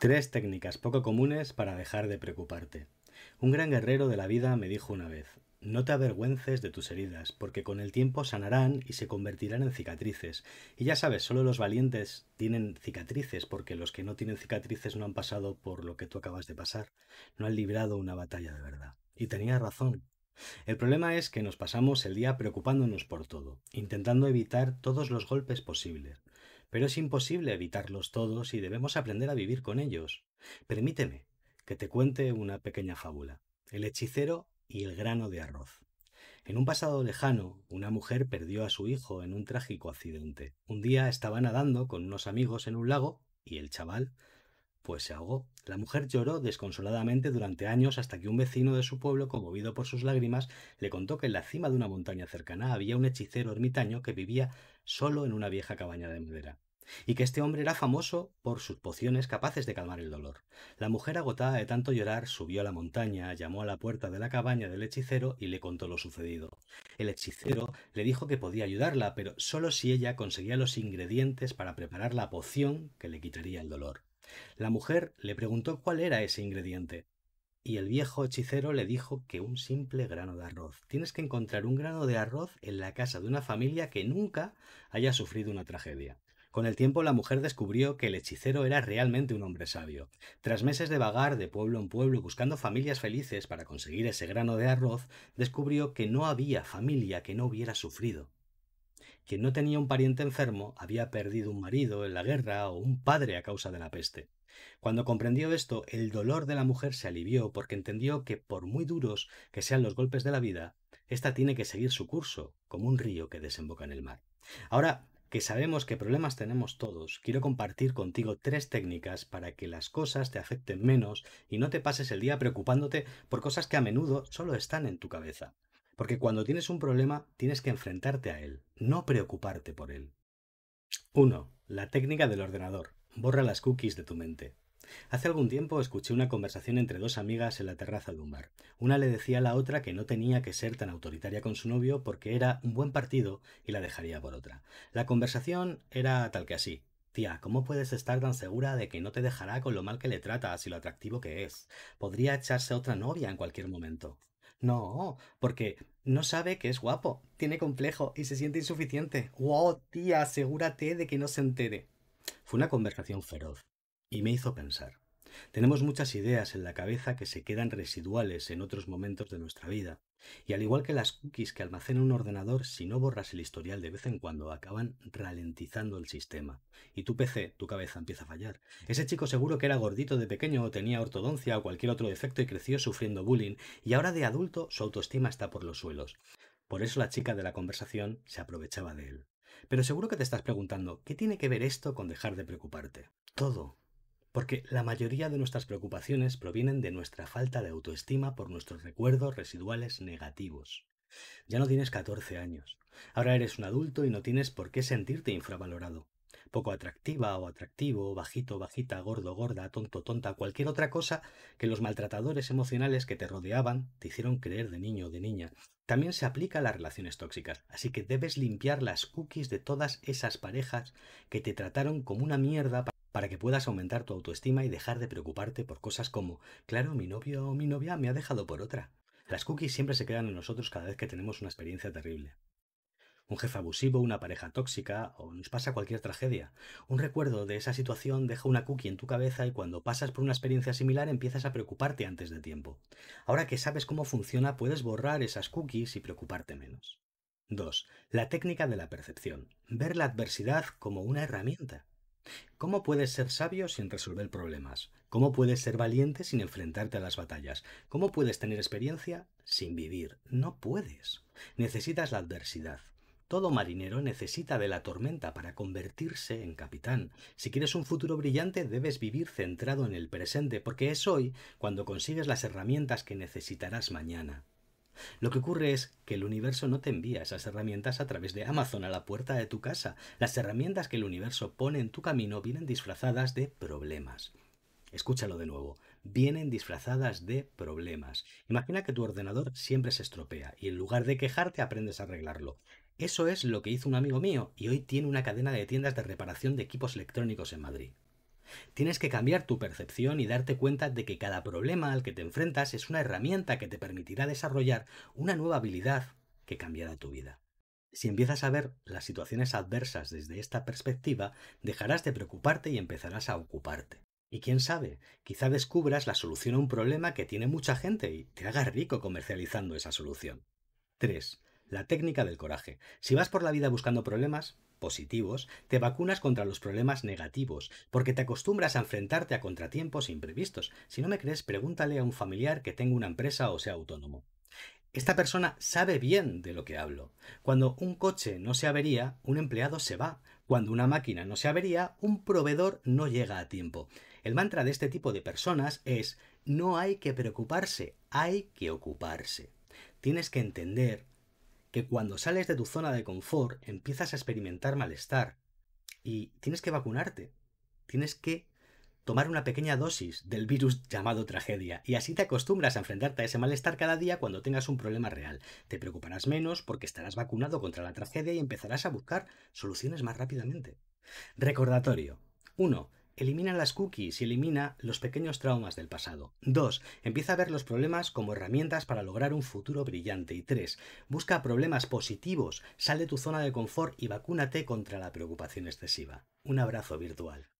Tres técnicas poco comunes para dejar de preocuparte. Un gran guerrero de la vida me dijo una vez, no te avergüences de tus heridas, porque con el tiempo sanarán y se convertirán en cicatrices. Y ya sabes, solo los valientes tienen cicatrices, porque los que no tienen cicatrices no han pasado por lo que tú acabas de pasar, no han librado una batalla de verdad. Y tenía razón. El problema es que nos pasamos el día preocupándonos por todo, intentando evitar todos los golpes posibles. Pero es imposible evitarlos todos y debemos aprender a vivir con ellos. Permíteme que te cuente una pequeña fábula. El hechicero y el grano de arroz. En un pasado lejano, una mujer perdió a su hijo en un trágico accidente. Un día estaba nadando con unos amigos en un lago y el chaval pues se ahogó. La mujer lloró desconsoladamente durante años hasta que un vecino de su pueblo, conmovido por sus lágrimas, le contó que en la cima de una montaña cercana había un hechicero ermitaño que vivía solo en una vieja cabaña de madera y que este hombre era famoso por sus pociones capaces de calmar el dolor. La mujer, agotada de tanto llorar, subió a la montaña, llamó a la puerta de la cabaña del hechicero y le contó lo sucedido. El hechicero le dijo que podía ayudarla, pero solo si ella conseguía los ingredientes para preparar la poción que le quitaría el dolor. La mujer le preguntó cuál era ese ingrediente. Y el viejo hechicero le dijo que un simple grano de arroz. Tienes que encontrar un grano de arroz en la casa de una familia que nunca haya sufrido una tragedia. Con el tiempo la mujer descubrió que el hechicero era realmente un hombre sabio. Tras meses de vagar de pueblo en pueblo buscando familias felices para conseguir ese grano de arroz, descubrió que no había familia que no hubiera sufrido. Quien no tenía un pariente enfermo había perdido un marido en la guerra o un padre a causa de la peste. Cuando comprendió esto, el dolor de la mujer se alivió porque entendió que por muy duros que sean los golpes de la vida, ésta tiene que seguir su curso, como un río que desemboca en el mar. Ahora que sabemos que problemas tenemos todos, quiero compartir contigo tres técnicas para que las cosas te afecten menos y no te pases el día preocupándote por cosas que a menudo solo están en tu cabeza. Porque cuando tienes un problema tienes que enfrentarte a él, no preocuparte por él. 1. La técnica del ordenador. Borra las cookies de tu mente. Hace algún tiempo escuché una conversación entre dos amigas en la terraza de un bar. Una le decía a la otra que no tenía que ser tan autoritaria con su novio porque era un buen partido y la dejaría por otra. La conversación era tal que así. Tía, ¿cómo puedes estar tan segura de que no te dejará con lo mal que le tratas y lo atractivo que es? Podría echarse otra novia en cualquier momento. No, porque no sabe que es guapo, tiene complejo y se siente insuficiente. ¡Wow, tía! Asegúrate de que no se entere. Fue una conversación feroz y me hizo pensar. Tenemos muchas ideas en la cabeza que se quedan residuales en otros momentos de nuestra vida, y al igual que las cookies que almacena un ordenador, si no borras el historial de vez en cuando, acaban ralentizando el sistema. Y tu PC, tu cabeza empieza a fallar. Ese chico seguro que era gordito de pequeño o tenía ortodoncia o cualquier otro defecto y creció sufriendo bullying, y ahora de adulto su autoestima está por los suelos. Por eso la chica de la conversación se aprovechaba de él. Pero seguro que te estás preguntando, ¿qué tiene que ver esto con dejar de preocuparte? Todo. Porque la mayoría de nuestras preocupaciones provienen de nuestra falta de autoestima por nuestros recuerdos residuales negativos. Ya no tienes 14 años. Ahora eres un adulto y no tienes por qué sentirte infravalorado. Poco atractiva o atractivo, bajito, bajita, gordo, gorda, tonto, tonta, cualquier otra cosa que los maltratadores emocionales que te rodeaban te hicieron creer de niño o de niña. También se aplica a las relaciones tóxicas, así que debes limpiar las cookies de todas esas parejas que te trataron como una mierda para que puedas aumentar tu autoestima y dejar de preocuparte por cosas como, claro, mi novio o mi novia me ha dejado por otra. Las cookies siempre se quedan en nosotros cada vez que tenemos una experiencia terrible. Un jefe abusivo, una pareja tóxica o nos pasa cualquier tragedia. Un recuerdo de esa situación deja una cookie en tu cabeza y cuando pasas por una experiencia similar empiezas a preocuparte antes de tiempo. Ahora que sabes cómo funciona puedes borrar esas cookies y preocuparte menos. 2. La técnica de la percepción. Ver la adversidad como una herramienta. ¿Cómo puedes ser sabio sin resolver problemas? ¿Cómo puedes ser valiente sin enfrentarte a las batallas? ¿Cómo puedes tener experiencia sin vivir? No puedes. Necesitas la adversidad. Todo marinero necesita de la tormenta para convertirse en capitán. Si quieres un futuro brillante debes vivir centrado en el presente, porque es hoy cuando consigues las herramientas que necesitarás mañana. Lo que ocurre es que el universo no te envía esas herramientas a través de Amazon a la puerta de tu casa. Las herramientas que el universo pone en tu camino vienen disfrazadas de problemas. Escúchalo de nuevo. Vienen disfrazadas de problemas. Imagina que tu ordenador siempre se estropea y en lugar de quejarte aprendes a arreglarlo. Eso es lo que hizo un amigo mío y hoy tiene una cadena de tiendas de reparación de equipos electrónicos en Madrid. Tienes que cambiar tu percepción y darte cuenta de que cada problema al que te enfrentas es una herramienta que te permitirá desarrollar una nueva habilidad que cambiará tu vida. Si empiezas a ver las situaciones adversas desde esta perspectiva, dejarás de preocuparte y empezarás a ocuparte. Y quién sabe, quizá descubras la solución a un problema que tiene mucha gente y te hagas rico comercializando esa solución. 3. La técnica del coraje. Si vas por la vida buscando problemas positivos, te vacunas contra los problemas negativos, porque te acostumbras a enfrentarte a contratiempos imprevistos. Si no me crees, pregúntale a un familiar que tenga una empresa o sea autónomo. Esta persona sabe bien de lo que hablo. Cuando un coche no se avería, un empleado se va. Cuando una máquina no se avería, un proveedor no llega a tiempo. El mantra de este tipo de personas es no hay que preocuparse, hay que ocuparse. Tienes que entender que cuando sales de tu zona de confort empiezas a experimentar malestar y tienes que vacunarte. Tienes que tomar una pequeña dosis del virus llamado tragedia y así te acostumbras a enfrentarte a ese malestar cada día cuando tengas un problema real. Te preocuparás menos porque estarás vacunado contra la tragedia y empezarás a buscar soluciones más rápidamente. Recordatorio. 1. Elimina las cookies y elimina los pequeños traumas del pasado. 2. Empieza a ver los problemas como herramientas para lograr un futuro brillante. Y 3. Busca problemas positivos, sal de tu zona de confort y vacúnate contra la preocupación excesiva. Un abrazo virtual.